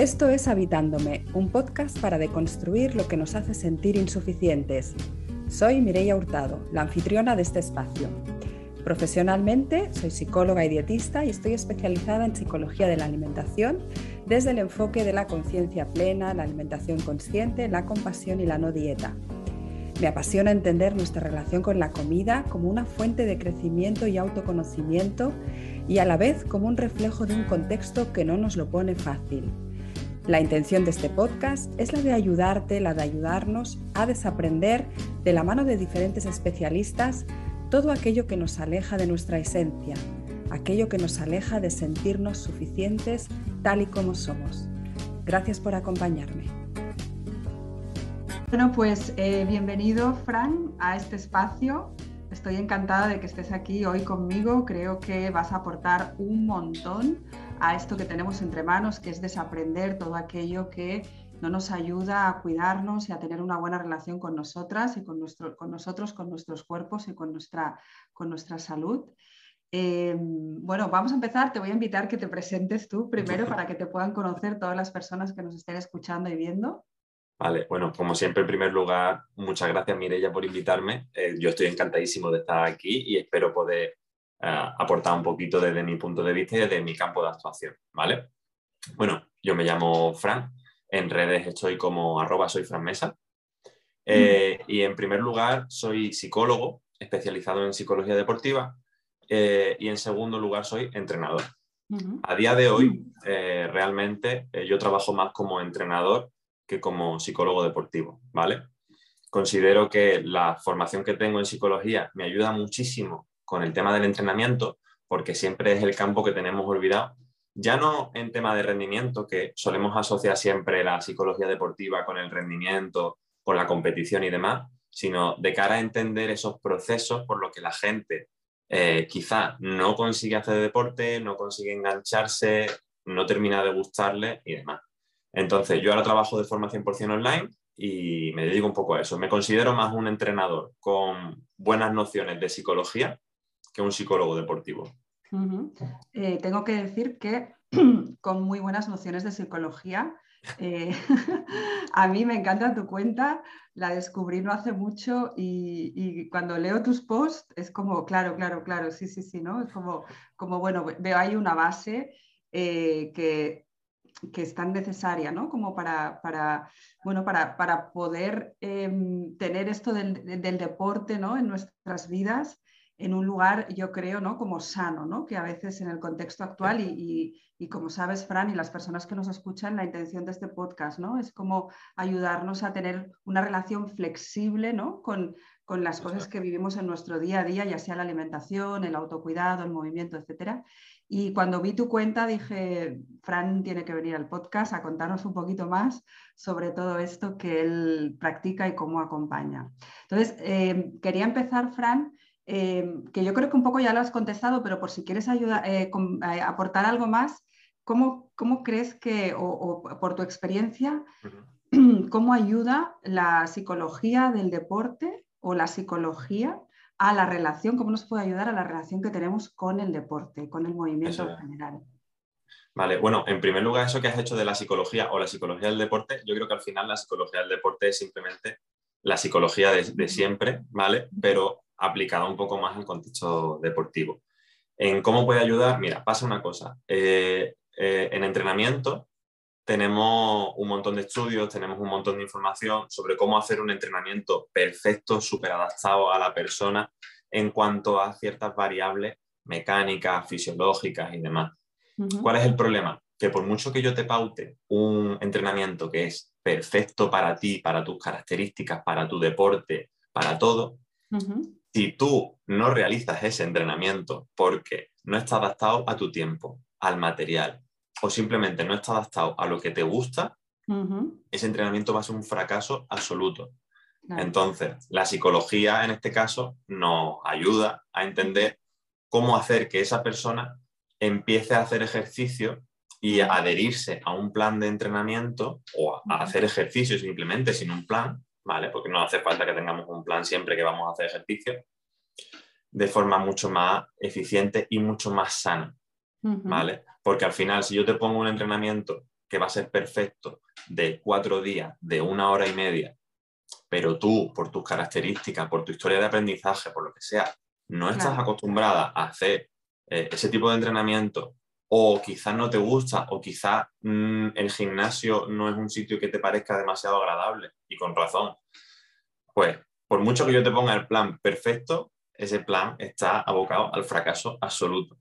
Esto es Habitándome, un podcast para deconstruir lo que nos hace sentir insuficientes. Soy Mireia Hurtado, la anfitriona de este espacio. Profesionalmente soy psicóloga y dietista y estoy especializada en psicología de la alimentación desde el enfoque de la conciencia plena, la alimentación consciente, la compasión y la no dieta. Me apasiona entender nuestra relación con la comida como una fuente de crecimiento y autoconocimiento y a la vez como un reflejo de un contexto que no nos lo pone fácil. La intención de este podcast es la de ayudarte, la de ayudarnos a desaprender de la mano de diferentes especialistas todo aquello que nos aleja de nuestra esencia, aquello que nos aleja de sentirnos suficientes tal y como somos. Gracias por acompañarme. Bueno, pues eh, bienvenido, Fran, a este espacio. Estoy encantada de que estés aquí hoy conmigo. Creo que vas a aportar un montón a esto que tenemos entre manos, que es desaprender todo aquello que no nos ayuda a cuidarnos y a tener una buena relación con nosotras y con, nuestro, con nosotros, con nuestros cuerpos y con nuestra, con nuestra salud. Eh, bueno, vamos a empezar. Te voy a invitar que te presentes tú primero para que te puedan conocer todas las personas que nos estén escuchando y viendo. Vale, bueno, como siempre, en primer lugar, muchas gracias Mireya por invitarme. Eh, yo estoy encantadísimo de estar aquí y espero poder aportar un poquito desde mi punto de vista y desde mi campo de actuación, ¿vale? Bueno, yo me llamo Fran, en redes estoy como arroba soy Mesa. Eh, y en primer lugar, soy psicólogo especializado en psicología deportiva eh, y en segundo lugar, soy entrenador. A día de hoy, eh, realmente yo trabajo más como entrenador que como psicólogo deportivo, ¿vale? Considero que la formación que tengo en psicología me ayuda muchísimo con el tema del entrenamiento, porque siempre es el campo que tenemos olvidado ya no en tema de rendimiento, que solemos asociar siempre la psicología deportiva con el rendimiento, con la competición y demás, sino de cara a entender esos procesos por los que la gente eh, quizá no consigue hacer deporte, no consigue engancharse, no termina de gustarle y demás. Entonces, yo ahora trabajo de forma 100% online y me dedico un poco a eso. Me considero más un entrenador con buenas nociones de psicología que un psicólogo deportivo. Eh, tengo que decir que con muy buenas nociones de psicología. Eh, a mí me encanta tu cuenta, la descubrí no hace mucho y, cuando leo tus posts es como, claro, claro, claro, sí, sí, sí, ¿no? Es como, como bueno, veo ahí una base eh, que, que, es tan necesaria, ¿no? Como para, para bueno, para, para poder em, tener esto del, del, deporte, ¿no? En nuestras vidas en un lugar, yo creo, ¿no? Como sano, ¿no? Que a veces en el contexto actual y, como sabes, Fran, y las personas que nos escuchan, la intención de este podcast, ¿no? Es como ayudarnos a tener una relación flexible, ¿no? Con, las cosas que vivimos en nuestro día a día, ya sea la alimentación, el autocuidado, el movimiento, etcétera. Y cuando vi tu cuenta dije, Fran tiene que venir al podcast a contarnos un poquito más sobre todo esto que él practica y cómo acompaña. Entonces, eh, quería empezar, Fran, Em, que yo creo que un poco ya lo has contestado, pero por si quieres ayudar, eh, eh, aportar algo más, ¿cómo, cómo crees que, o, por tu experiencia, cómo ayuda la psicología del deporte o la psicología a la relación, cómo nos puede ayudar a la relación que tenemos con el deporte, con el movimiento en general? Vale, bueno, en primer lugar, eso que has hecho de la psicología o la psicología del deporte, yo creo que al final la psicología del deporte es simplemente la psicología de, de siempre, ¿vale? Pero aplicada un poco más al contexto deportivo. ¿En cómo puede ayudar? Mira, pasa una cosa. Eh, eh, en entrenamiento tenemos un montón de estudios, tenemos un montón de información sobre cómo hacer un entrenamiento perfecto, súper adaptado a la persona en cuanto a ciertas variables mecánicas, fisiológicas y demás. ¿Cuál es el problema? Que por mucho que yo te paute un entrenamiento que es perfecto para ti, para tus características, para tu deporte, para todo, si tú no realizas ese entrenamiento porque no está adaptado a tu tiempo, al material, o simplemente no está adaptado a lo que te gusta, ese entrenamiento va a ser un fracaso absoluto. Entonces, la psicología en este caso nos ayuda a entender cómo hacer que esa persona empiece a hacer ejercicio y a adherirse a un plan de entrenamiento o a hacer ejercicio simplemente sin un plan, ¿vale? Porque no hace falta que tengamos un plan siempre que vamos a hacer ejercicio, de forma mucho más eficiente y mucho más sana, ¿vale? Porque al final, si yo te pongo un entrenamiento que va a ser perfecto de cuatro días, de una hora y media, pero tú, por tus características, por tu historia de aprendizaje, por lo que sea, no estás acostumbrada a hacer eh, ese tipo de entrenamiento o quizás no te gusta o quizás mm, el gimnasio no es un sitio que te parezca demasiado agradable y con razón, pues por mucho que yo te ponga el plan perfecto, ese plan está abocado al fracaso absoluto.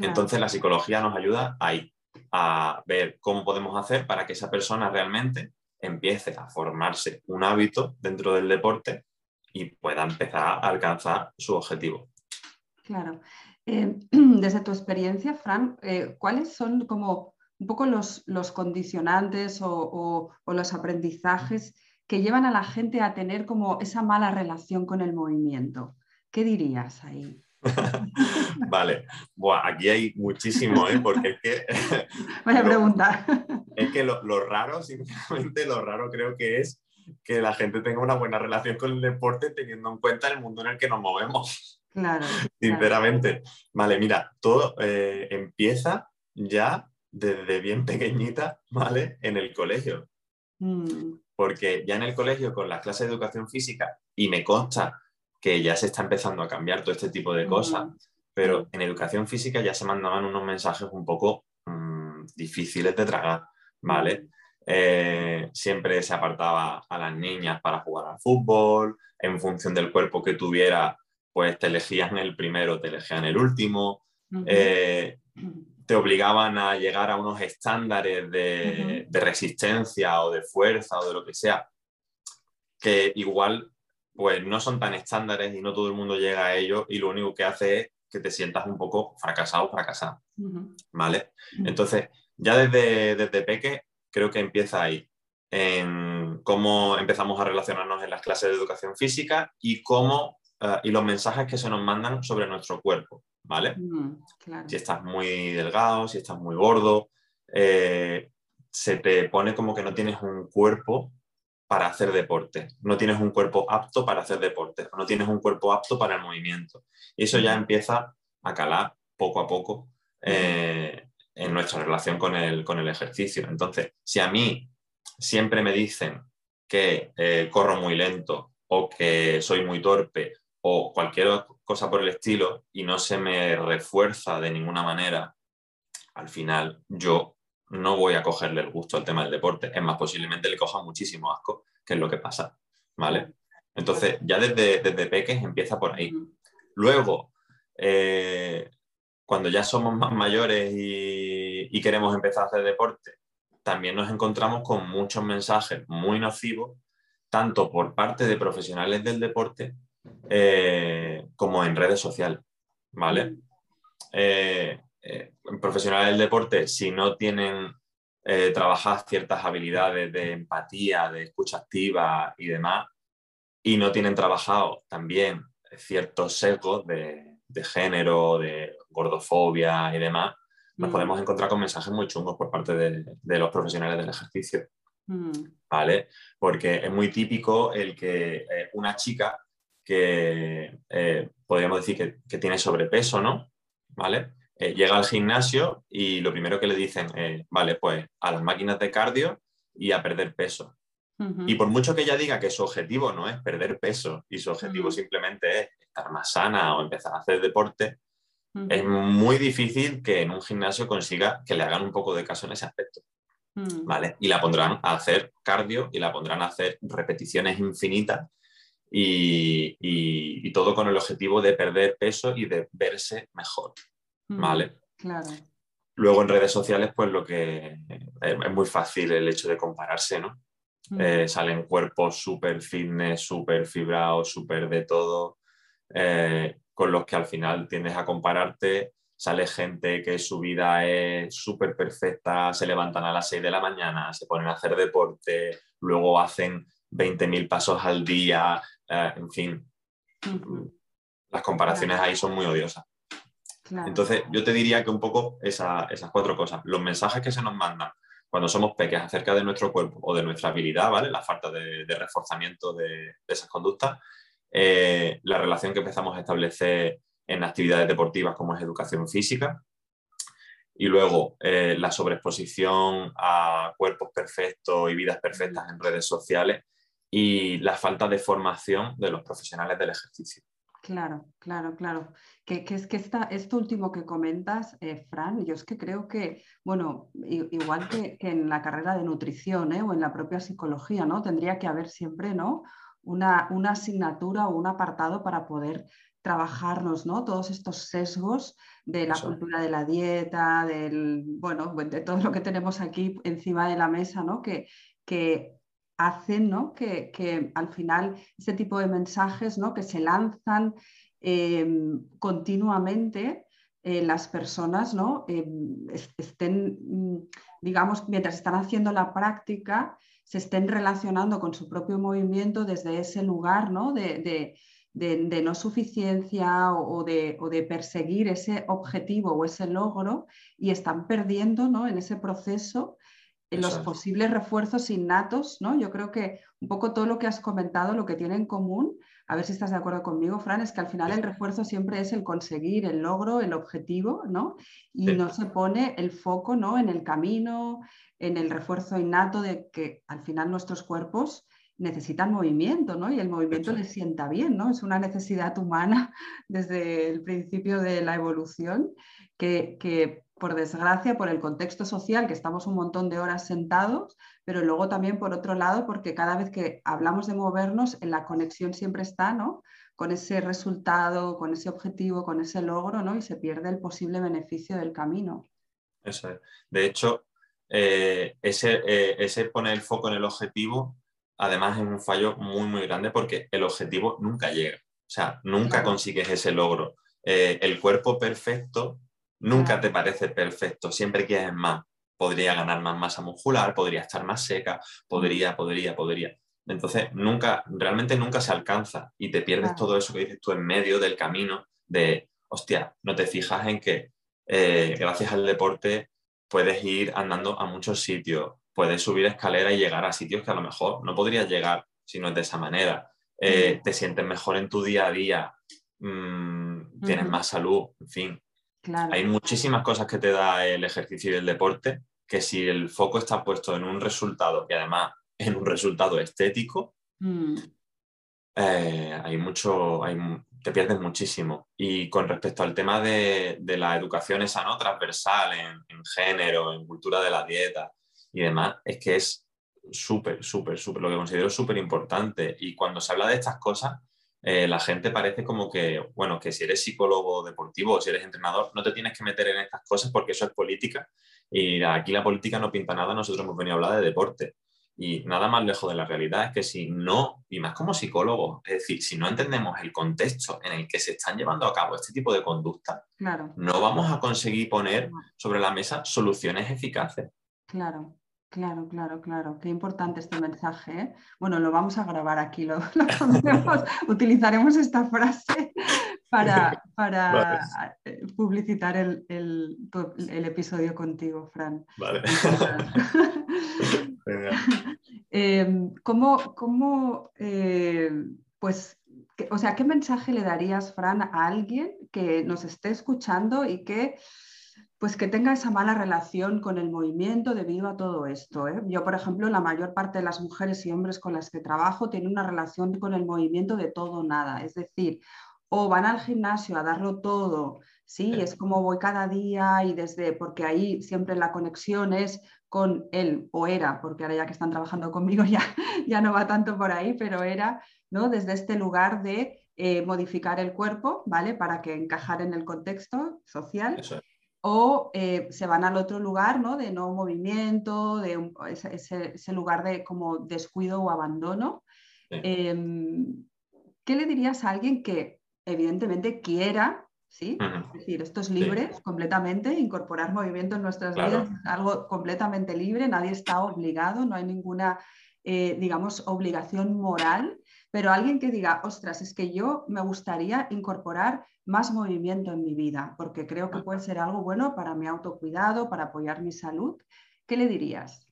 Entonces la psicología nos ayuda ahí, a ver cómo podemos hacer para que esa persona realmente empiece a formarse un hábito dentro del deporte y pueda empezar a alcanzar su objetivo. Claro. Eh, desde tu experiencia, Fran, eh, ¿cuáles son como un poco los, condicionantes o, los aprendizajes que llevan a la gente a tener como esa mala relación con el movimiento? ¿Qué dirías ahí? vale, aquí hay muchísimo, ¿eh? porque es que... Vaya pregunta. Es que lo, lo, raro, sinceramente, lo raro creo que es que la gente tenga una buena relación con el deporte teniendo en cuenta el mundo en el que nos movemos. Claro. Sinceramente. Vale, mira, todo eh, empieza ya desde bien pequeñita, ¿vale? En el colegio. Mm. Porque ya en el colegio, con las clases de educación física, y me consta que ya se está empezando a cambiar todo este tipo de cosas, mm. pero en educación física ya se mandaban unos mensajes un poco mm, difíciles de tragar, ¿vale? Eh, siempre se apartaba a las niñas para jugar al fútbol, en función del cuerpo que tuviera, pues te elegían el primero, te elegían el último, eh, te obligaban a llegar a unos estándares de, resistencia o de fuerza o de lo que sea, que igual pues no son tan estándares y no todo el mundo llega a ellos y lo único que hace es que te sientas un poco fracasado o fracasado, ¿vale? Entonces, ya desde, desde peque creo que empieza ahí, en cómo empezamos a relacionarnos en las clases de educación física y cómo eh, y los mensajes que se nos mandan sobre nuestro cuerpo, ¿vale? Mm, si estás muy delgado, si estás muy gordo, eh, se te pone como que no tienes un cuerpo para hacer deporte, no tienes un cuerpo apto para hacer deporte, no tienes un cuerpo apto para el movimiento. Y eso ya empieza a calar poco a poco eh, en nuestra relación con el, con el ejercicio. Entonces, si a mí siempre me dicen que corro muy lento o que soy muy torpe o cualquier cosa por el estilo y no se me refuerza de ninguna manera, al final yo no voy a cogerle el gusto al tema del deporte. Es más, posiblemente le coja muchísimo asco, que es lo que pasa. ¿Vale? Entonces, ya desde, desde peques empieza por ahí. Luego, eh, cuando ya somos más mayores y, y, queremos empezar a hacer deporte, también nos encontramos con muchos mensajes muy nocivos, tanto por parte de profesionales del deporte eh, como en redes sociales, ¿vale? Eh, eh, profesionales del deporte, si no tienen trabajadas ciertas habilidades de empatía, de escucha activa y demás, y no tienen trabajado también ciertos sesgos de, género, de gordofobia y demás, nos podemos encontrar con mensajes muy chungos por parte de, los profesionales del ejercicio. Mm. ¿Vale? Porque es muy típico el que una chica que eh, podríamos decir que, tiene sobrepeso, ¿no? ¿Vale? Eh, llega al gimnasio y lo primero que le dicen es, vale, pues a las máquinas de cardio y a perder peso. Y por mucho que ella diga que su objetivo no es perder peso y su objetivo simplemente es estar más sana o empezar a hacer deporte, es muy difícil que en un gimnasio consiga que le hagan un poco de caso en ese aspecto. Mm. ¿Vale? Y la pondrán a hacer cardio y la pondrán a hacer repeticiones infinitas y, todo con el objetivo de perder peso y de verse mejor. Mm, ¿Vale? Claro. Luego en redes sociales, pues lo que es muy fácil el hecho de compararse, ¿no? Mm. Eh, salen cuerpos súper fitness, súper fibrados, súper de todo, eh, con los que al final tiendes a compararte. Sale gente que su vida es súper perfecta, se levantan a las 6 de la mañana, se ponen a hacer deporte, luego hacen 20.000 pasos al día, eh, en fin, las comparaciones ahí son muy odiosas. Entonces, yo te diría que un poco esas cuatro cosas, los mensajes que se nos mandan cuando somos pequeños acerca de nuestro cuerpo o de nuestra habilidad, ¿vale? La falta de, reforzamiento de, esas conductas, eh, la relación que empezamos a establecer en actividades deportivas como es educación física Y luego eh, la sobreexposición a cuerpos perfectos y vidas perfectas en redes sociales y la falta de formación de los profesionales del ejercicio. Claro, claro, claro. Que, es que esta, esto último que comentas, eh, Fran, yo es que creo que, bueno, igual que, en la carrera de nutrición ¿eh? o en la propia psicología, ¿no? Tendría que haber siempre, ¿no? Una, una asignatura o un apartado para poder trabajarnos, ¿no? Todos estos sesgos de la cultura de la dieta, del, bueno, de todo lo que tenemos aquí encima de la mesa, ¿no? Que, que hacen ¿no? que, al final ese tipo de mensajes ¿no? que se lanzan em, continuamente eh, las personas ¿no? Em, estén, mm, digamos, mientras están haciendo la práctica, se estén relacionando con su propio movimiento desde ese lugar ¿no? de, no suficiencia o, de, o, de, perseguir ese objetivo o ese logro y están perdiendo ¿no? en ese proceso los posibles refuerzos innatos, ¿no? Yo creo que un poco todo lo que has comentado, lo que tiene en común, a ver si estás de acuerdo conmigo, Fran, es que al final el refuerzo siempre es el conseguir el logro, el objetivo, ¿no? Y no se pone el foco, ¿no? En el camino, en el refuerzo innato de que al final nuestros cuerpos necesitan movimiento, ¿no? Y el movimiento les sienta bien, ¿no? Es una necesidad humana desde el principio de la evolución que, que por desgracia, por el contexto social, que estamos un montón de horas sentados, pero luego también por otro lado, porque cada vez que hablamos de movernos, en la conexión siempre está, ¿no? Con ese resultado, con ese objetivo, con ese logro, ¿no? Y se pierde el posible beneficio del camino. Eso es. De hecho, eh, ese, eh, ese poner el foco en el objetivo, además es un fallo muy, muy grande porque el objetivo nunca llega. O sea, nunca consigues ese logro. Eh, el cuerpo perfecto Nunca te parece perfecto, siempre quieres más. Podría ganar más masa muscular, podría estar más seca, podría, podría, podría. Entonces, nunca, realmente nunca se alcanza y te pierdes todo eso que dices tú en medio del camino de, hostia, no te fijas en que eh, gracias al deporte puedes ir andando a muchos sitios, puedes subir escalera y llegar a sitios que a lo mejor no podrías llegar si no es de esa manera. Eh, te sientes mejor en tu día a día, mm, tienes más salud, en fin. Hay muchísimas cosas que te da el ejercicio y el deporte que si el foco está puesto en un resultado y además en un resultado estético, mm. eh, hay mucho, te pierdes muchísimo. Y con respecto al tema de, la educación esa no transversal en, género, en cultura de la dieta y demás, es que es súper, súper, súper, lo que considero súper importante. Y cuando se habla de estas cosas, eh, la gente parece como que, bueno, que si eres psicólogo deportivo o si eres entrenador, no te tienes que meter en estas cosas porque eso es política. Y aquí la política no pinta nada, nosotros hemos venido a hablar de deporte. Y nada más lejos de la realidad es que si no, y más como psicólogo, es decir, si no entendemos el contexto en el que se están llevando a cabo este tipo de conductas, no vamos a conseguir poner sobre la mesa soluciones eficaces. Claro. Claro, claro, claro. Qué importante este mensaje. ¿eh? Bueno, lo vamos a grabar aquí, lo, utilizaremos esta frase para, eh, publicitar el, episodio contigo, Fran. Vale. Em, ¿Cómo, eh, pues, o sea, qué mensaje le darías, Fran, a alguien que nos esté escuchando y que pues que tenga esa mala relación con el movimiento debido a todo esto. ¿eh? Yo, por ejemplo, la mayor parte de las mujeres y hombres con las que trabajo tienen una relación con el movimiento de todo o nada. Es decir, o van al gimnasio a darlo todo, sí, es como voy cada día y desde, porque ahí siempre la conexión es con él o era, porque ahora ya que están trabajando conmigo ya, ya no va tanto por ahí, pero era, ¿no? Desde este lugar de eh, modificar el cuerpo, ¿vale? Para que encajar en el contexto social o eh, se van al otro lugar, ¿no? De no movimiento, de ese, lugar de como descuido o abandono. Em, ¿Qué le dirías a alguien que evidentemente quiera, ¿sí? Es decir, esto es libre completamente, incorporar movimiento en nuestras vidas es algo completamente libre, nadie está obligado, no hay ninguna, eh, digamos, obligación moral, pero alguien que diga, ostras, es que yo me gustaría incorporar más movimiento en mi vida, porque creo que puede ser algo bueno para mi autocuidado, para apoyar mi salud. ¿Qué le dirías?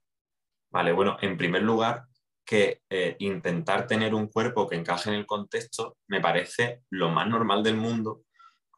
Vale, bueno, en primer lugar, que eh, intentar tener un cuerpo que encaje en el contexto me parece lo más normal del mundo,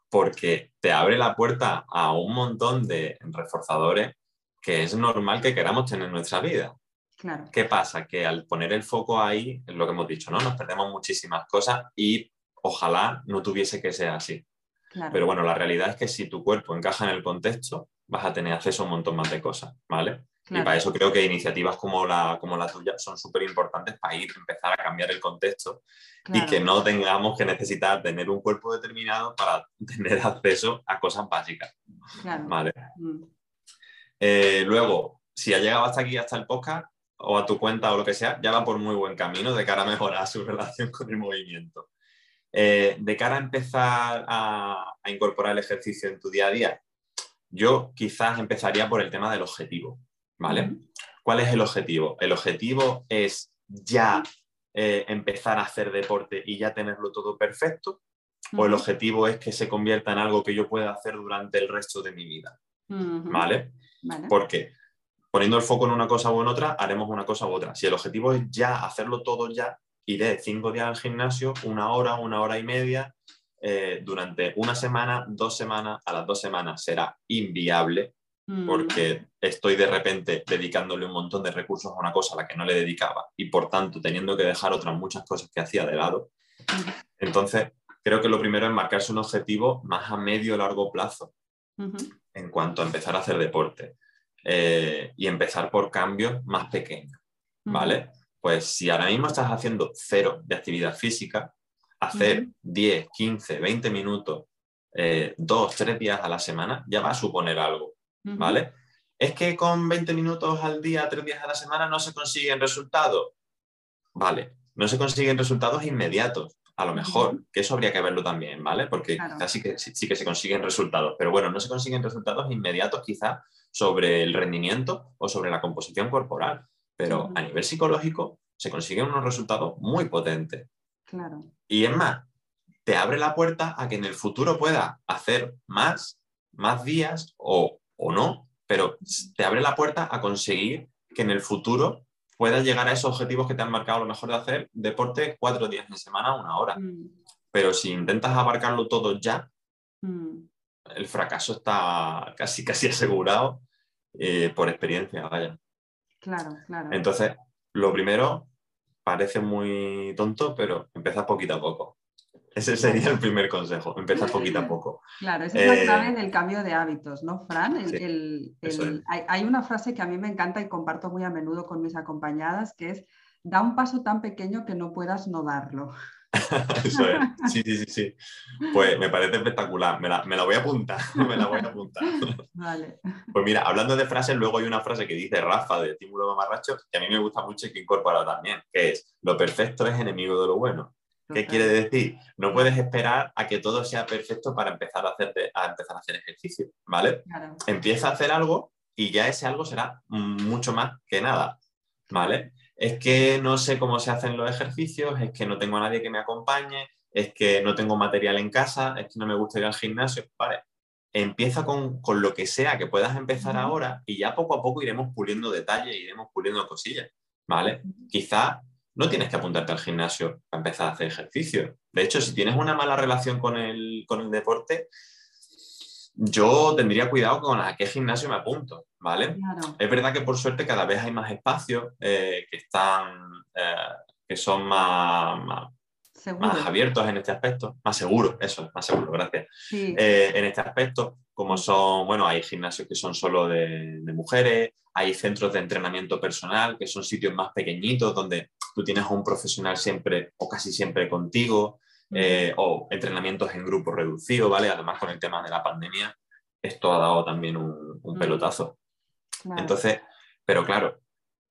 porque te abre la puerta a un montón de reforzadores que es normal que queramos tener en nuestra vida. Claro. ¿Qué pasa? Que al poner el foco ahí, es lo que hemos dicho, ¿no? Nos perdemos muchísimas cosas y ojalá no tuviese que ser así. Claro. Pero bueno, la realidad es que si tu cuerpo encaja en el contexto, vas a tener acceso a un montón más de cosas, ¿vale? Y para eso creo que iniciativas como la, como la tuya son súper importantes para ir, empezar a cambiar el contexto y Claro. que no tengamos que necesitar tener un cuerpo determinado para tener acceso a cosas básicas. ¿vale? Mm. Eh, luego, si ha llegado hasta aquí, hasta el podcast, o a tu cuenta o lo que sea, ya va por muy buen camino de cara a mejorar su relación con el movimiento. Eh, de cara a empezar a, a incorporar el ejercicio en tu día a día, yo quizás empezaría por el tema del objetivo, ¿vale? ¿Cuál es el objetivo? El objetivo es ya eh, empezar a hacer deporte y ya tenerlo todo perfecto, o el objetivo es que se convierta en algo que yo pueda hacer durante el resto de mi vida. Vale. Porque poniendo el foco en una cosa o en otra, haremos una cosa u otra. Si el objetivo es ya hacerlo todo ya, iré cinco días al gimnasio, una hora, una hora y media, eh, durante una semana, dos semanas, a las dos semanas será inviable Mm. porque estoy de repente dedicándole un montón de recursos a una cosa a la que no le dedicaba y por tanto teniendo que dejar otras muchas cosas que hacía de lado. Entonces, creo que lo primero es marcarse un objetivo más a medio o largo plazo en cuanto a empezar a hacer deporte eh, y empezar por cambios más pequeños, ¿vale? Pues si ahora mismo estás haciendo cero de actividad física, hacer Ujú. 10, 15, 20 minutos, eh, dos, tres días a la semana, ya va a suponer algo. ¿vale? Es que con 20 minutos al día, tres días a la semana, no se consiguen resultados. Vale, no se consiguen resultados inmediatos, a lo mejor, que eso habría que verlo también, ¿vale? Porque Claro. quizás sí que, sí, sí que se consiguen resultados, pero bueno, no se consiguen resultados inmediatos quizás sobre el rendimiento o sobre la composición corporal, pero a nivel psicológico se consiguen unos resultados muy potentes. Claro. Y es más, te abre la puerta a que en el futuro puedas hacer más, más días o, o no, pero te abre la puerta a conseguir que en el futuro puedas llegar a esos objetivos que te han marcado a lo mejor de hacer deporte cuatro días en semana, una hora. Mm. Pero si intentas abarcarlo todo ya, Mm. el fracaso está casi, casi asegurado eh, por experiencia, vaya. Claro, claro. Entonces, lo primero parece muy tonto, pero empieza poquito a poco. Ese sería el primer consejo, empezar poquito a poco. Claro, esa es la Eh, clave del cambio de hábitos, ¿no, Fran? El- sí, el- el- hay, hay una frase que a mí me encanta y comparto muy a menudo con mis acompañadas, que es, da un paso tan pequeño que no puedas no darlo. Eso es. Sí, sí, sí, sí. Pues me parece espectacular. Me la, me la voy a apuntar. Me la voy a apuntar. Vale. Pues mira, hablando de frases, luego hay una frase que dice Rafa de Tímulo Mamarracho, que a mí me gusta mucho y que he incorporado también, que es, lo perfecto es enemigo de lo bueno. ¿Qué Total. quiere decir? No puedes esperar a que todo sea perfecto para empezar a, hacerte, a empezar a hacer ejercicio, ¿vale? Claro. Empieza a hacer algo y ya ese algo será mucho más que nada, ¿vale? Es que no sé cómo se hacen los ejercicios, es que no tengo a nadie que me acompañe, es que no tengo material en casa, es que no me gusta ir al gimnasio, ¿vale? Empieza con, con lo que sea que puedas empezar ahora y ya poco a poco iremos puliendo detalles, iremos puliendo cosillas, ¿vale? Quizá no tienes que apuntarte al gimnasio para empezar a hacer ejercicio. De hecho, si tienes una mala relación con el, con el deporte, yo tendría cuidado con a qué gimnasio me apunto, ¿vale? Claro. Es verdad que por suerte cada vez hay más espacios eh, que están, eh, que son más, más, Seguro. más abiertos en este aspecto, más seguros, eso, más seguros, gracias. Sí. Eh, en este aspecto, como son, bueno, hay gimnasios que son solo de, de mujeres, hay centros de entrenamiento personal, que son sitios más pequeñitos donde tú tienes a un profesional siempre o casi siempre contigo, eh, o entrenamientos en grupo reducido, ¿vale? Además, con el tema de la pandemia, esto ha dado también un, un Mm. pelotazo. Entonces, pero claro,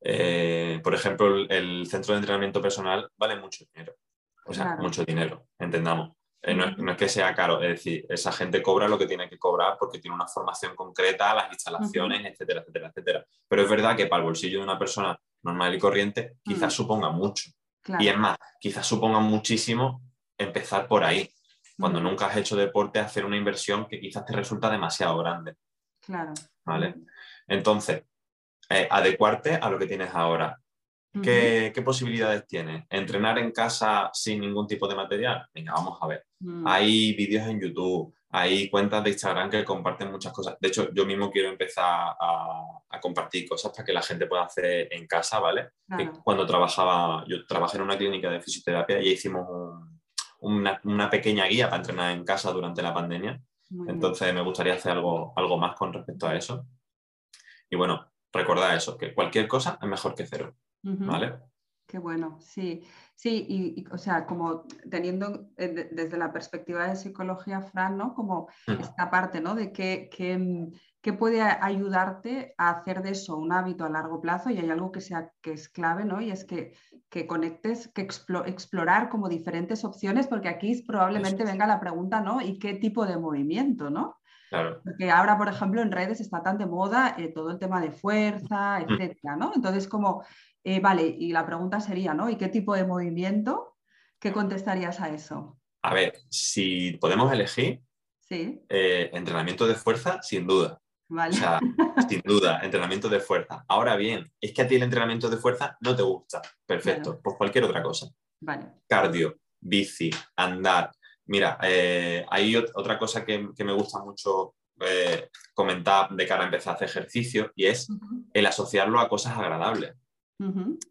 eh, por ejemplo, el, el centro de entrenamiento personal vale mucho dinero. O sea, Claro. mucho dinero, entendamos. Eh, no, es, Ujú. no es que sea caro, es decir, esa gente cobra lo que tiene que cobrar porque tiene una formación concreta, las instalaciones, etcétera, etcétera, etcétera. Pero es verdad que para el bolsillo de una persona normal y corriente quizás Mm. suponga mucho. Claro. Y es más, quizás suponga muchísimo empezar por ahí. Cuando nunca has hecho deporte, hacer una inversión que quizás te resulta demasiado grande. Claro. ¿vale? Entonces, eh, adecuarte a lo que tienes ahora. ¿Qué, qué posibilidades tienes? ¿Entrenar en casa sin ningún tipo de material? Venga, vamos a ver. Mm. Hay vídeos en YouTube, hay cuentas de Instagram que comparten muchas cosas. De hecho, yo mismo quiero empezar a, compartir cosas para que la gente pueda hacer en casa, ¿vale? cuando trabajaba, yo trabajé en una clínica de fisioterapia y hicimos una, pequeña guía para entrenar en casa durante la pandemia. Entonces me gustaría hacer algo, algo más con respecto a eso. Y bueno, recordad eso, que cualquier cosa es mejor que cero, ¿vale? Qué bueno, sí. Sí, y, o sea, como teniendo eh, desde la perspectiva de psicología, Fran, ¿no? Como esta parte, ¿no? De que, que, puede ayudarte a hacer de eso un hábito a largo plazo y hay algo que, sea, que es clave, ¿no? Y es que, que conectes, que explorar como diferentes opciones, porque aquí probablemente venga la pregunta, ¿no? ¿Y qué tipo de movimiento, ¿no? Claro. Porque ahora, por ejemplo, en redes está tan de moda eh, todo el tema de fuerza, etcétera, ¿no? Entonces, como eh, vale, y la pregunta sería, ¿no? ¿Y qué tipo de movimiento? ¿Qué contestarías a eso? A ver, si podemos elegir, sí. Eh, entrenamiento de fuerza, sin duda. Vale. O sea, sin duda, entrenamiento de fuerza. Ahora bien, es que a ti el entrenamiento de fuerza no te gusta. Perfecto, pues cualquier otra cosa. Vale. Cardio, bici, andar. Mira, eh, hay otra cosa que, me gusta mucho comentar de cara a empezar a hacer ejercicio y es el asociarlo a cosas agradables.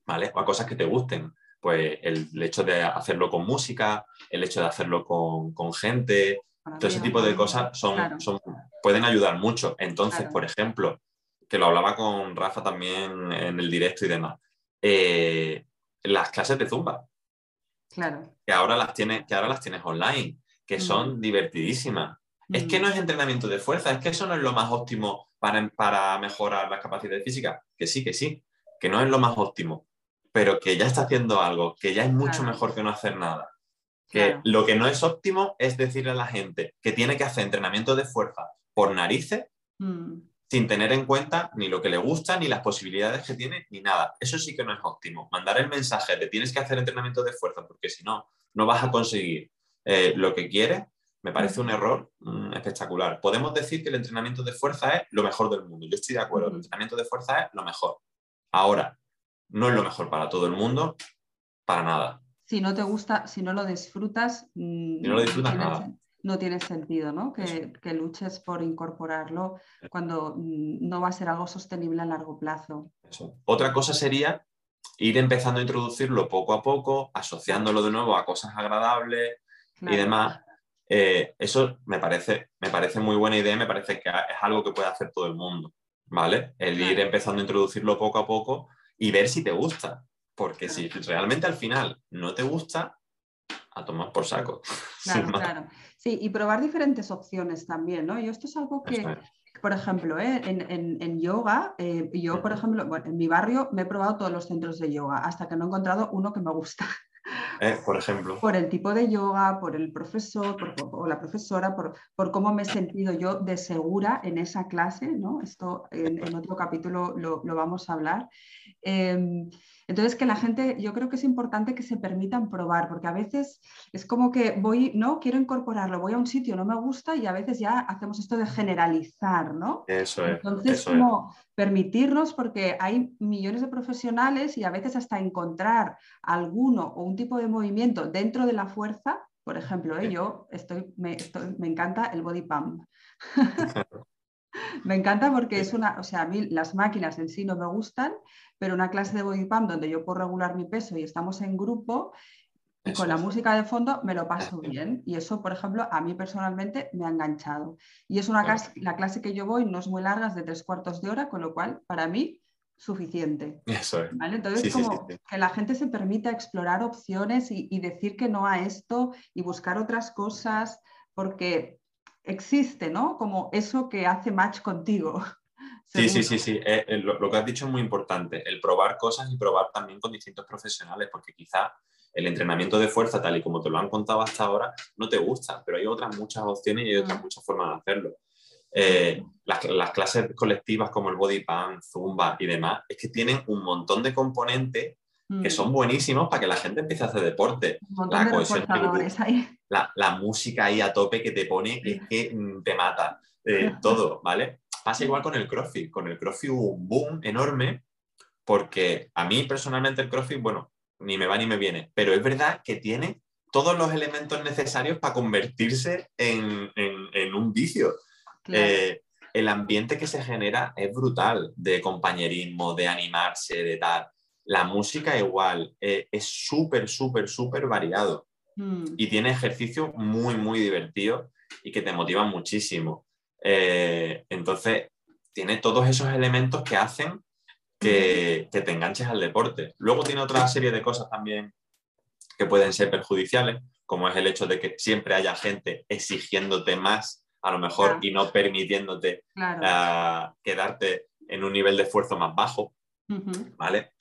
¿vale? O a cosas que te gusten. Pues el, hecho de hacerlo con música, el hecho de hacerlo con, gente, todo ese tipo de cosas son, son, pueden ayudar mucho. Entonces, por ejemplo, que lo hablaba con Rafa también en el directo y demás, eh, las clases de Zumba. Claro. Que ahora las tienes, que ahora las tienes online, que son divertidísimas. Es que no es entrenamiento de fuerza, es que eso no es lo más óptimo para, para mejorar las capacidades físicas. Que sí, que sí que no es lo más óptimo, pero que ya está haciendo algo, que ya es mucho mejor que no hacer nada. Que lo que no es óptimo es decirle a la gente que tiene que hacer entrenamiento de fuerza por narices mm. sin tener en cuenta ni lo que le gusta, ni las posibilidades que tiene, ni nada. Eso sí que no es óptimo. Mandar el mensaje de tienes que hacer entrenamiento de fuerza porque si no, no vas a conseguir eh, lo que quieres, me parece un error mm, espectacular. Podemos decir que el entrenamiento de fuerza es lo mejor del mundo. Yo estoy de acuerdo, el entrenamiento de fuerza es lo mejor. Ahora, no es lo mejor para todo el mundo, para nada. Si no te gusta, si no lo disfrutas, mm, no, lo disfrutas nada. No tiene sentido ¿no? Que, luches por incorporarlo cuando mm, no va a ser algo sostenible a largo plazo. Otra cosa sería ir empezando a introducirlo poco a poco, asociándolo de nuevo a cosas agradables y demás. Eh, eso me parece, me parece muy buena idea, me parece que es algo que puede hacer todo el mundo. ¿vale? El ir empezando a introducirlo poco a poco y ver si te gusta. Porque si realmente al final no te gusta, a tomar por saco. Claro, claro. Sí, y probar diferentes opciones también, ¿no? Y esto es algo que, por ejemplo, ¿eh? en, yoga, eh, yo, por ejemplo, en mi barrio me he probado todos los centros de yoga hasta que no he encontrado uno que me gusta. Eh, por ejemplo. Por el tipo de yoga, por el profesor o la profesora, por, cómo me he sentido yo de segura en esa clase, ¿no? Esto en, otro capítulo lo, vamos a hablar. Em, entonces, que la gente, yo creo que es importante que se permitan probar, porque a veces es como que voy, no, quiero incorporarlo, voy a un sitio, no me gusta y a veces ya hacemos esto de generalizar, ¿no? Eso es. Entonces, como permitirnos, porque hay millones de profesionales y a veces hasta encontrar alguno o un tipo de movimiento dentro de la fuerza, por ejemplo, ¿eh? yo estoy me, me encanta el body pump. Me encanta porque es una, o sea, a mí las máquinas en sí no me gustan, pero una clase de body pump donde yo puedo regular mi peso y estamos en grupo y con la música de fondo me lo paso bien. Y eso, por ejemplo, a mí personalmente me ha enganchado. Y es una clase, la clase que yo voy no es muy larga, es de tres cuartos de hora, con lo cual, para mí, suficiente. Eso es. Entonces, como que la gente se permita explorar opciones y, decir que no a esto y buscar otras cosas, porque existe, ¿no? Como eso que hace match contigo. Sí, sí, sí, sí. Eh, eh, lo, que has dicho es muy importante, el probar cosas y probar también con distintos profesionales, porque quizá el entrenamiento de fuerza, tal y como te lo han contado hasta ahora, no te gusta, pero hay otras muchas opciones y hay otras mm. muchas formas de hacerlo. Eh, las, clases colectivas como el body pump, zumba y demás, es que tienen un montón de componentes que son mm. buenísimos para que la gente empiece a hacer deporte. La cohesión la, la, música ahí a tope que te pone, es que mm, te mata. Eh, todo, ¿vale? Pasa igual con el CrossFit. Con el CrossFit hubo un boom enorme porque a mí personalmente el CrossFit, bueno, ni me va ni me viene, pero es verdad que tiene todos los elementos necesarios para convertirse en, un vicio. Eh, el ambiente que se genera es brutal, de compañerismo, de animarse, de tal. La música igual, eh, es súper, súper, súper variado. Mm. Y tiene ejercicios muy, muy divertidos y que te motivan muchísimo. Eh, entonces, tiene todos esos elementos que hacen que, que, te enganches al deporte. Luego tiene otra serie de cosas también que pueden ser perjudiciales, como es el hecho de que siempre haya gente exigiéndote más, a lo mejor, y no permitiéndote ah, quedarte en un nivel de esfuerzo más bajo, ¿vale?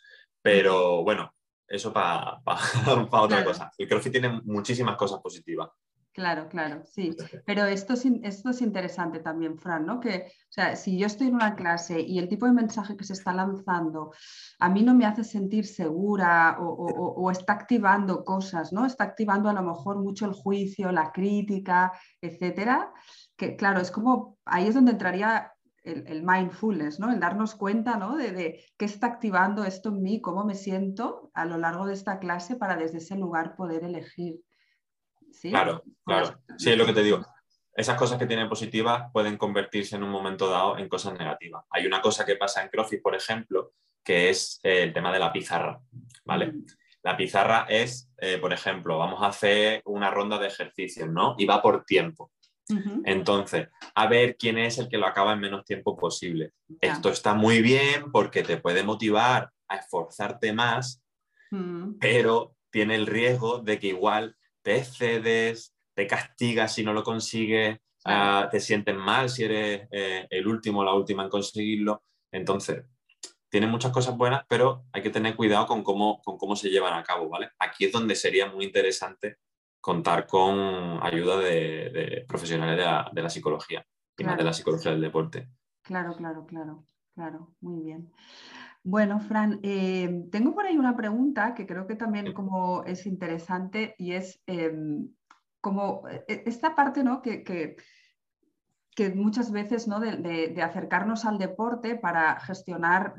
Pero bueno, eso para otra cosa. El CrossFit tiene muchísimas cosas positivas. Claro, claro, sí. Pero esto es, esto es interesante también, Fran, ¿no? Que, o sea, si yo estoy en una clase y el tipo de mensaje que se está lanzando a mí no me hace sentir segura o, está activando cosas, ¿no? Está activando a lo mejor mucho el juicio, la crítica, etcétera. Que claro, es como, ahí es donde entraría el, mindfulness, ¿no? El darnos cuenta, ¿no? De, de, qué está activando esto en mí, cómo me siento a lo largo de esta clase para desde ese lugar poder elegir. Claro, claro. Sí, es lo que te digo. Esas cosas que tienen positivas pueden convertirse en un momento dado en cosas negativas. Hay una cosa que pasa en CrossFit, por ejemplo, que es eh, el tema de la pizarra, ¿vale? Mm. La pizarra es, eh, por ejemplo, vamos a hacer una ronda de ejercicios, ¿no? Y va por tiempo. Entonces, a ver quién es el que lo acaba en menos tiempo posible. Esto está muy bien porque te puede motivar a esforzarte más, mm. pero tiene el riesgo de que igual te cedes, te castigas si no lo consigues, ah, te sientes mal si eres eh, el último o la última en conseguirlo. Entonces, tiene muchas cosas buenas, pero hay que tener cuidado con cómo, con cómo se llevan a cabo, ¿vale? Aquí es donde sería muy interesante contar con ayuda de, profesionales de la, psicología y más de la psicología del deporte. Claro, claro, claro, claro, muy bien. Bueno, Fran, eh, tengo por ahí una pregunta que creo que también como es interesante y es em, como e, esta parte ¿no? que, que, muchas veces ¿no? de, acercarnos al deporte para gestionar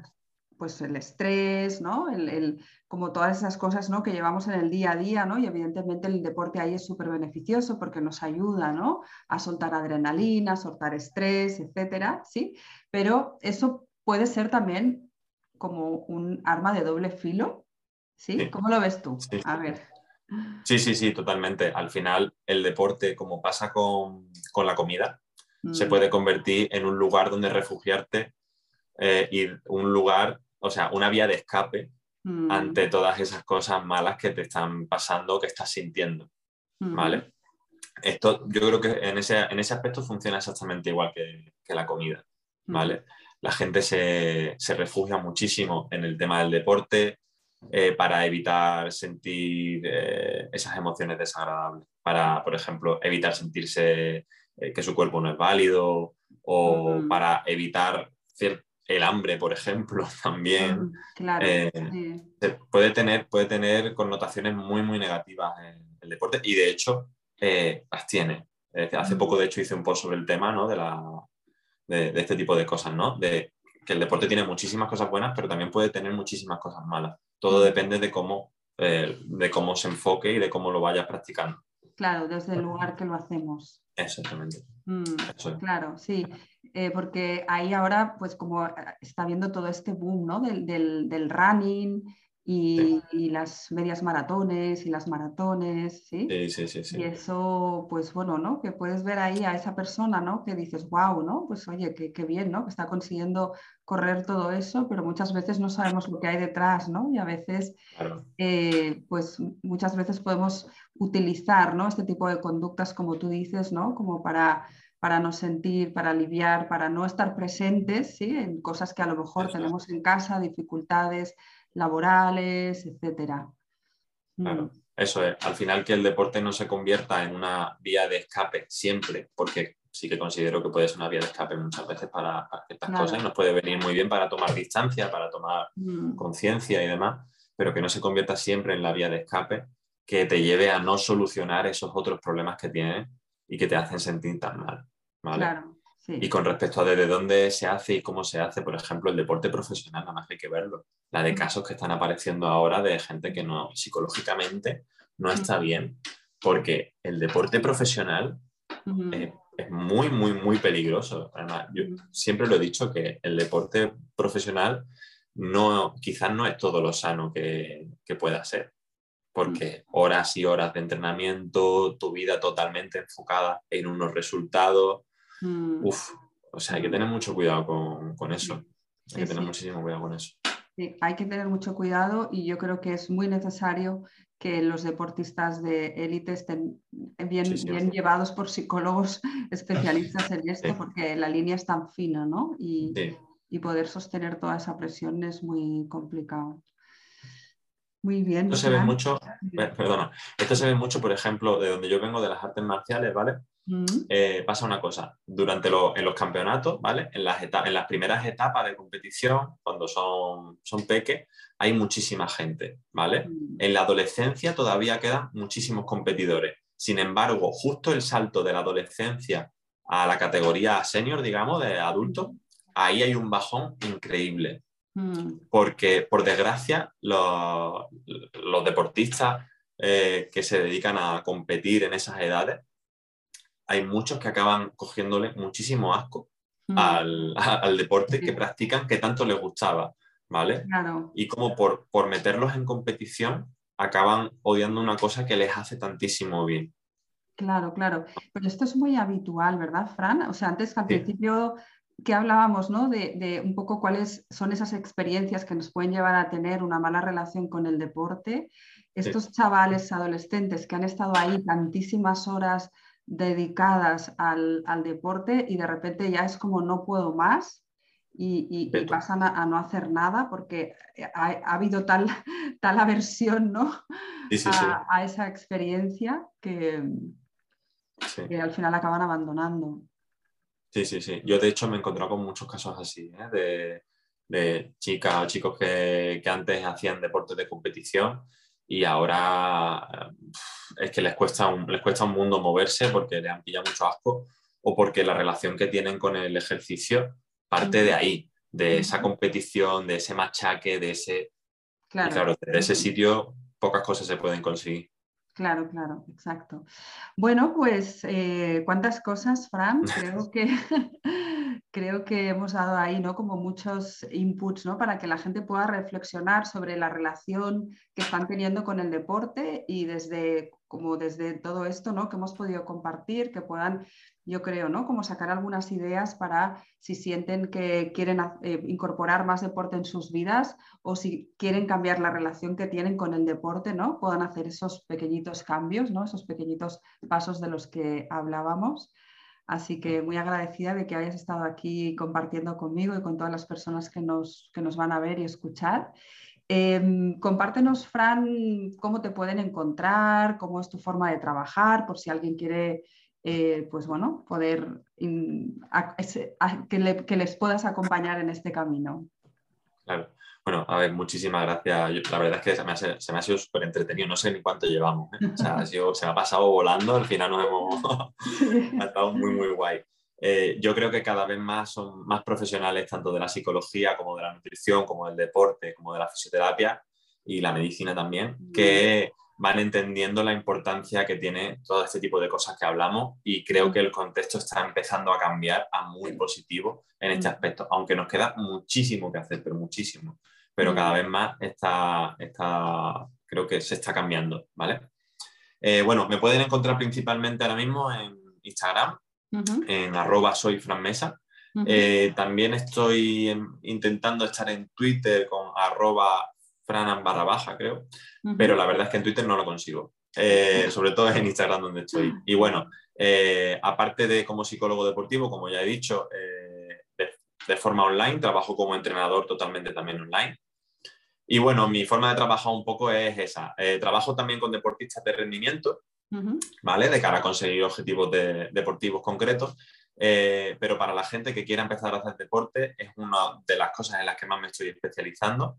pues, el estrés, ¿no? El, como todas esas cosas ¿no? que llevamos en el día a día, ¿no? y evidentemente el deporte ahí es súper beneficioso porque nos ayuda ¿no? a soltar adrenalina, a soltar estrés, etcétera, ¿sí? pero eso puede ser también como un arma de doble filo. ¿Sí? ¿Cómo lo ves tú? Sí. A ver. Sí, sí, sí, totalmente. Al final, el deporte, como pasa con, la comida, se mm. puede convertir en un lugar donde refugiarte eh, y un lugar, o sea, una vía de escape mm. ante todas esas cosas malas que te están pasando, que estás sintiendo. Mm. ¿Vale? Esto, yo creo que en ese, en ese aspecto funciona exactamente igual que, que la comida. ¿Vale? la gente se, refugia muchísimo en el tema del deporte eh, para evitar sentir eh, esas emociones desagradables, para, por ejemplo, evitar sentirse eh, que su cuerpo no es válido o para evitar el hambre, por ejemplo, también. Claro, puede, tener, puede tener connotaciones muy, muy negativas en el deporte y de hecho las tiene. Hace poco, de hecho, hice un post sobre el tema ¿no? de la de, este tipo de cosas, ¿no? De que el deporte tiene muchísimas cosas buenas, pero también puede tener muchísimas cosas malas. Todo mm. depende de cómo, eh, de cómo se enfoque y de cómo lo vayas practicando. Claro, desde el lugar que lo hacemos. Exactamente. Mm, claro, sí, eh, porque ahí ahora, pues como está viendo todo este boom, ¿no? Del, del, del running, y, las medias maratones y las maratones, ¿sí? Sí, sí, sí, Y eso, pues bueno, ¿no? Que puedes ver ahí a esa persona, ¿no? Que dices, wow, ¿no? Pues oye, qué, qué bien, ¿no? Que está consiguiendo correr todo eso, pero muchas veces no sabemos lo que hay detrás, ¿no? Y a veces, eh, pues muchas veces podemos utilizar, ¿no? Este tipo de conductas, como tú dices, ¿no? Como para para no sentir, para aliviar, para no estar presentes ¿sí? en cosas que a lo mejor tenemos en casa, dificultades, laborales, etcétera. Claro, mm. eso es. Al final que el deporte no se convierta en una vía de escape siempre, porque sí que considero que puede ser una vía de escape muchas veces para, ciertas cosas y nos puede venir muy bien para tomar distancia, para tomar mm. conciencia y demás, pero que no se convierta siempre en la vía de escape que te lleve a no solucionar esos otros problemas que tienes y que te hacen sentir tan mal. Claro. Y con respecto a desde dónde se hace y cómo se hace, por ejemplo, el deporte profesional, nada más hay que verlo. La de casos que están apareciendo ahora de gente que no psicológicamente no está bien porque el deporte profesional eh, es muy, muy, muy peligroso. Además, yo siempre lo he dicho que el deporte profesional no, quizás no es todo lo sano que, pueda ser, porque horas y horas de entrenamiento, tu vida totalmente enfocada en unos resultados, mm. uff, o sea, hay que tener mucho cuidado con, eso. Hay que tener muchísimo cuidado con eso. Sí, hay que tener mucho cuidado y yo creo que es muy necesario que los deportistas de élite estén bien, bien llevados por psicólogos especialistas en esto, porque la línea es tan fina, ¿no? Y, y poder sostener toda esa presión es muy complicado. Muy bien. Esto se ve mucho, perdona, esto se ve mucho, por ejemplo, de donde yo vengo, de las artes marciales, ¿vale? Mm. Eh, pasa una cosa, durante en los campeonatos, ¿vale? En las, en las primeras etapas de competición, cuando son, son peques, hay muchísima gente, ¿vale? Mm. En la adolescencia todavía quedan muchísimos competidores. Sin embargo, justo el salto de la adolescencia a la categoría senior, digamos, de adulto, ahí hay un bajón increíble. Mm. Porque, por desgracia, los, deportistas eh, que se dedican a competir en esas edades, hay muchos que acaban cogiéndole muchísimo asco mm. al, deporte que practican que tanto les gustaba, ¿vale? Y como por, por meterlos en competición, acaban odiando una cosa que les hace tantísimo bien. Claro, claro. Pero esto es muy habitual, ¿verdad, Fran? O sea, antes que al principio que hablábamos ¿no? de, un poco cuáles son esas experiencias que nos pueden llevar a tener una mala relación con el deporte. Estos chavales adolescentes que han estado ahí tantísimas horas dedicadas al, deporte y de repente ya es como no puedo más y, pasan a, no hacer nada porque ha, habido tal, tal aversión ¿no? a, esa experiencia que, que al final acaban abandonando. Sí, sí, sí. Yo de hecho me he encontrado con muchos casos así, ¿eh? de, chicas o chicos que, antes hacían deportes de competición y ahora es que les cuesta, un, les cuesta un mundo moverse porque les han pillado mucho asco o porque la relación que tienen con el ejercicio parte de ahí, de esa competición, de ese machaque, de ese... Claro, claro de ese sitio pocas cosas se pueden conseguir. Claro, claro, exacto. Bueno, pues eh, cuántas cosas, Fran. Creo que, creo que hemos dado ahí ¿no? como muchos inputs ¿no? para que la gente pueda reflexionar sobre la relación que están teniendo con el deporte y desde, como desde todo esto ¿no? que hemos podido compartir, que puedan yo creo, ¿no? Como sacar algunas ideas para si sienten que quieren eh, incorporar más deporte en sus vidas o si quieren cambiar la relación que tienen con el deporte, ¿no? Puedan hacer esos pequeñitos cambios, ¿no? Esos pequeñitos pasos de los que hablábamos. Así que muy agradecida de que hayas estado aquí compartiendo conmigo y con todas las personas que nos, que nos van a ver y escuchar. Em, compártenos, Fran, cómo te pueden encontrar, cómo es tu forma de trabajar, por si alguien quiere eh, pues bueno, poder que, les puedas acompañar en este camino. Claro. Bueno, a ver, muchísimas gracias. la verdad es que se me ha, sido súper entretenido, no sé ni cuánto llevamos. ¿eh? O sea, se me ha pasado volando, al final nos hemos... ha estado muy, muy guay. Eh, yo creo que cada vez más son más profesionales, tanto de la psicología como de la nutrición, como del deporte, como de la fisioterapia y la medicina también, que van entendiendo la importancia que tiene todo este tipo de cosas que hablamos y creo que el contexto está empezando a cambiar a muy positivo en este aspecto, aunque nos queda muchísimo que hacer, pero muchísimo. Pero cada vez más está, está creo que se está cambiando, ¿vale? Eh, bueno, me pueden encontrar principalmente ahora mismo en Instagram, en arroba soy. Eh, también estoy intentando estar en Twitter con arroba franan barra baja, creo pero la verdad es que en Twitter no lo consigo. Eh, sobre todo en Instagram donde estoy. Y bueno, eh, aparte de como psicólogo deportivo, como ya he dicho, eh, de, forma online, trabajo como entrenador totalmente también online. Y bueno, mi forma de trabajar un poco es esa. trabajo también con deportistas de rendimiento, ¿vale? De cara a conseguir objetivos deportivos concretos. pero para la gente que quiera empezar a hacer deporte es una de las cosas en las que más me estoy especializando.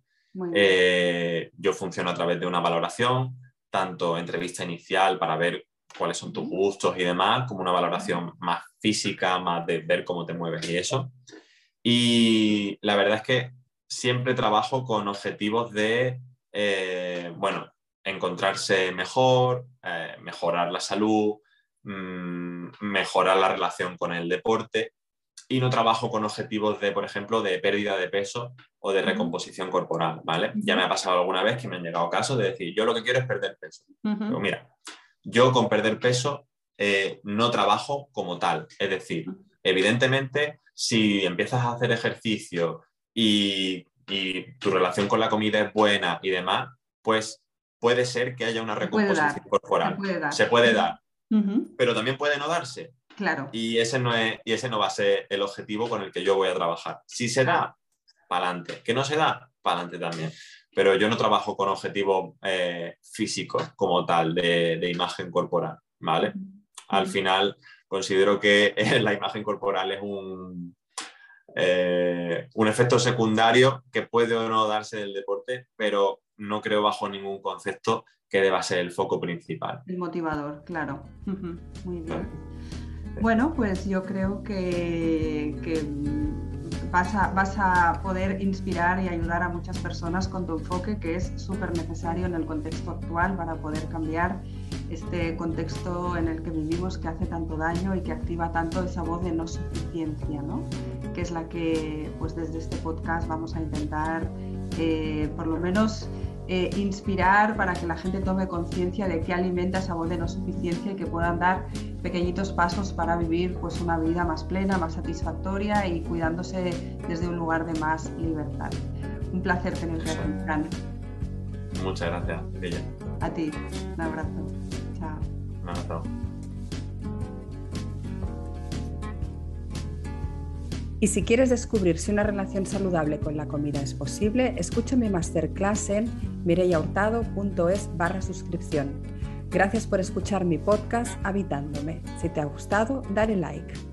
Eh, yo funciono a través de una valoración, tanto entrevista inicial para ver cuáles son tus gustos y demás, como una valoración más física, más de ver cómo te mueves y eso. Y la verdad es que siempre trabajo con objetivos de, eh, bueno, encontrarse mejor, eh, mejorar la salud, mm, mejorar la relación con el deporte y no trabajo con objetivos de, por ejemplo, de pérdida de peso o de recomposición corporal, ¿vale? Ya me ha pasado alguna vez que me han llegado casos de decir, yo lo que quiero es perder peso. Pero mira, yo con perder peso eh, no trabajo como tal. Es decir, evidentemente, si empiezas a hacer ejercicio y, tu relación con la comida es buena y demás, pues puede ser que haya una recomposición corporal. Se puede dar. Pero también puede no darse. Claro. Y ese, no es, y ese no va a ser el objetivo con el que yo voy a trabajar. Si se da, para adelante. Que no se da, para adelante también. Pero yo no trabajo con objetivos eh, físicos como tal, de, imagen corporal, ¿vale? Al final, considero que la imagen corporal es un, eh, un efecto secundario que puede o no darse del deporte, pero no creo bajo ningún concepto que deba ser el foco principal. El motivador, claro. Muy bien. Bueno, pues yo creo que, vas, a, vas, a, poder inspirar y ayudar a muchas personas con tu enfoque, que es súper necesario en el contexto actual para poder cambiar este contexto en el que vivimos que hace tanto daño y que activa tanto esa voz de no suficiencia, ¿no? que es la que pues desde este podcast vamos a intentar eh, por lo menos eh, inspirar para que la gente tome conciencia de qué alimenta esa voz de no suficiencia y que puedan dar pequeñitos pasos para vivir pues, una vida más plena, más satisfactoria y cuidándose desde un lugar de más libertad. Un placer tenerte aquí, Fran. Muchas gracias, Ella. A ti, un abrazo. Chao. Un abrazo. Y si quieres descubrir si una relación saludable con la comida es posible, escucha mi masterclass en mireyahurtado.es barra suscripción. Gracias por escuchar mi podcast Habitándome. Si te ha gustado, dale like.